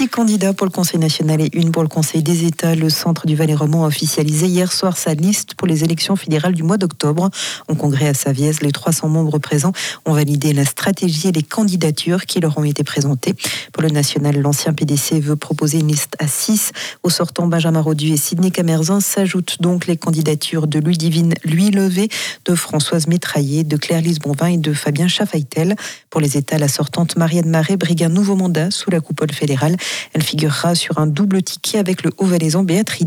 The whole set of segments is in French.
Six candidats pour le Conseil national et une pour le Conseil des États. Le Centre du Valais-Romand a officialisé hier soir sa liste pour les élections fédérales du mois d'octobre. En congrès à Savièse, les 300 membres présents ont validé la stratégie et les candidatures qui leur ont été présentées. Pour le national, l'ancien PDC veut proposer une liste à 6. Au sortant, Benjamin Rodu et Sidney Camerzin s'ajoutent donc les candidatures de Louis-Divine Louis Levé, de Françoise Métraillé, de Claire-Lise Bonvin et de Fabien Chaffaitel. Pour les États, la sortante Marianne Marais brigue un nouveau mandat sous la coupole fédérale. Elle figurera sur un double ticket avec le Haut-Valaisan Béatrice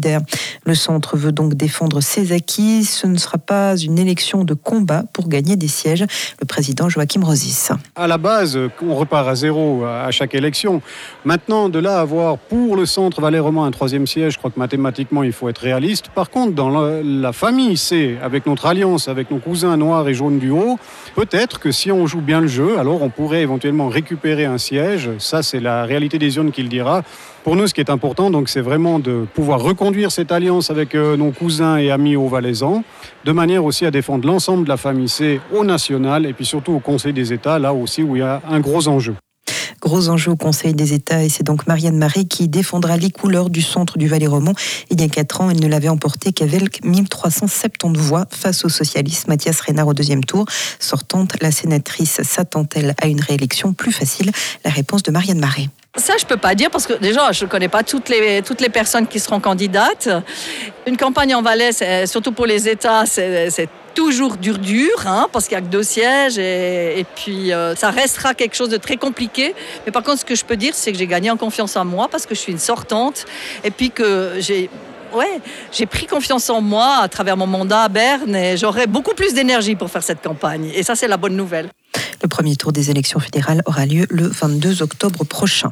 Le centre veut donc défendre ses acquis. Ce ne sera pas une élection de combat pour gagner des sièges. Le président Joachim Rosis. À la base, on repart à zéro à chaque élection. Maintenant, de là à avoir pour le centre Valais-Roman un troisième siège, je crois que mathématiquement, il faut être réaliste. Par contre, dans la, famille C, avec notre alliance, avec nos cousins noirs et jaunes du haut, peut-être que si on joue bien le jeu, alors on pourrait éventuellement récupérer un siège. Ça, c'est la réalité des zones qui le Pour nous, ce qui est important, donc, c'est vraiment de pouvoir reconduire cette alliance avec euh, nos cousins et amis au Valaisans, de manière aussi à défendre l'ensemble de la famille C au national et puis surtout au Conseil des États, là aussi où il y a un gros enjeu. Gros enjeu au Conseil des États et c'est donc Marianne Marais qui défendra les couleurs du centre du Valais-Romand. Il y a quatre ans, elle ne l'avait emporté qu'avec 1370 voix face au socialiste Mathias Reynard au deuxième tour. Sortante, la sénatrice s'attend-elle à une réélection plus facile? La réponse de Marianne Marais. Ça, je peux pas dire parce que déjà, je ne connais pas toutes les, toutes les personnes qui seront candidates. Une campagne en Valais, surtout pour les États, c'est toujours dur dur, hein, parce qu'il n'y a que deux sièges et, puis euh, ça restera quelque chose de très compliqué. Mais par contre, ce que je peux dire, c'est que j'ai gagné en confiance en moi parce que je suis une sortante et puis que j'ai ouais, j'ai pris confiance en moi à travers mon mandat à Berne et j'aurai beaucoup plus d'énergie pour faire cette campagne. Et ça, c'est la bonne nouvelle. Le premier tour des élections fédérales aura lieu le 22 octobre prochain.